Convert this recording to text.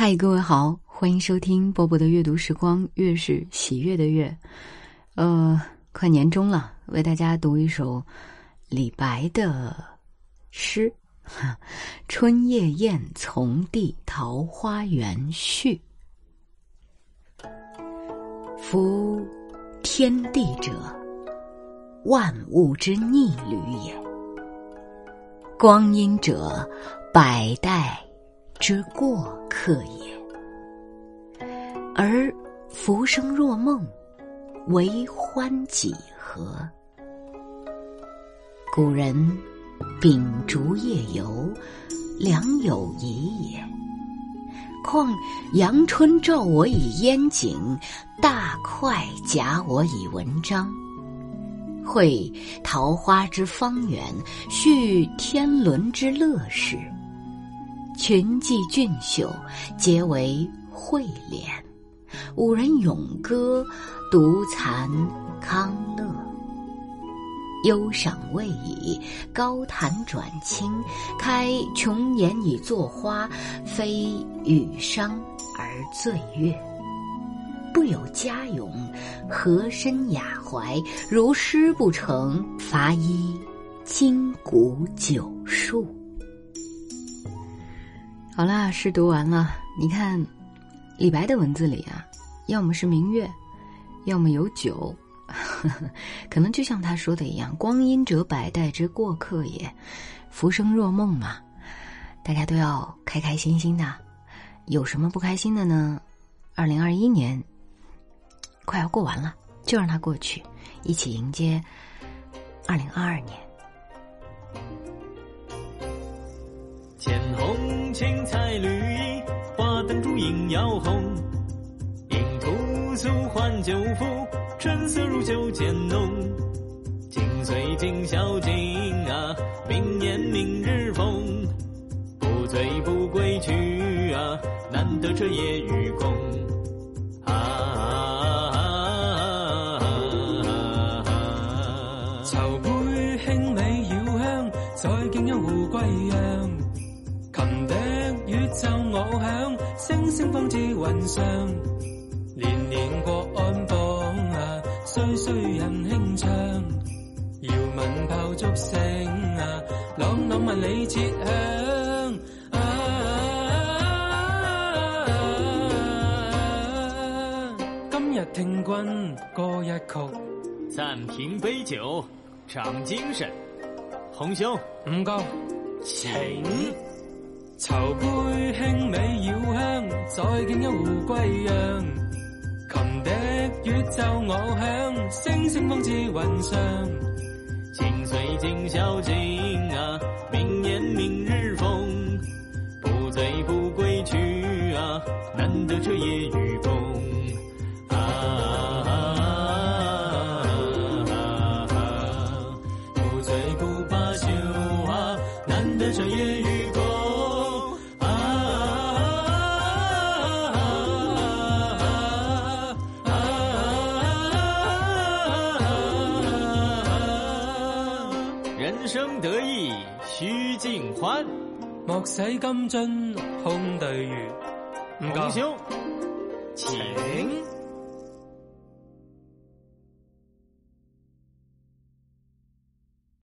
嗨，各位好，欢迎收听波波的阅读时光，月是喜悦的月。呃，快年终了，为大家读一首李白的诗《春夜宴从弟桃花源序》。夫天地者，万物之逆旅也；光阴者，百代。之过客也，而浮生若梦，为欢几何？古人秉烛夜游，良有疑也。况阳春照我以烟景，大块假我以文章。会桃花之芳远，叙天伦之乐事。群妓俊秀，皆为慧脸；五人咏歌，独残康乐。忧赏未已，高谈转清。开琼筵以作花，非与商而醉月。不有佳咏，和身雅怀？如诗不成，伐依今古九数。好啦，诗读完了。你看，李白的文字里啊，要么是明月，要么有酒，可能就像他说的一样：“光阴者，百代之过客也，浮生若梦嘛。”大家都要开开心心的。有什么不开心的呢？二零二一年快要过完了，就让它过去，一起迎接二零二二年。浅红青菜绿衣，花灯烛影摇红。影徒诉换旧符，春色如酒渐浓。今岁今宵今啊，明年明日逢。不醉不归去啊，难得这夜与共。啊，筹杯轻美绕香，再敬一壶归阳。琴笛宇宙我响，声声放至云上。年年过安邦啊，岁岁人轻唱。遥闻炮竹声啊，朗朗万里切响。今日听君歌一曲，暂停杯酒，长精神。红兄，唔够，请。筹杯轻美绕香，再敬一壶归酿。琴笛乐奏我响，声声放至云上。今岁今宵静啊，明年明日逢。不醉不归去啊，难得这夜生得意须尽欢，莫使金樽空对月。红兄，请。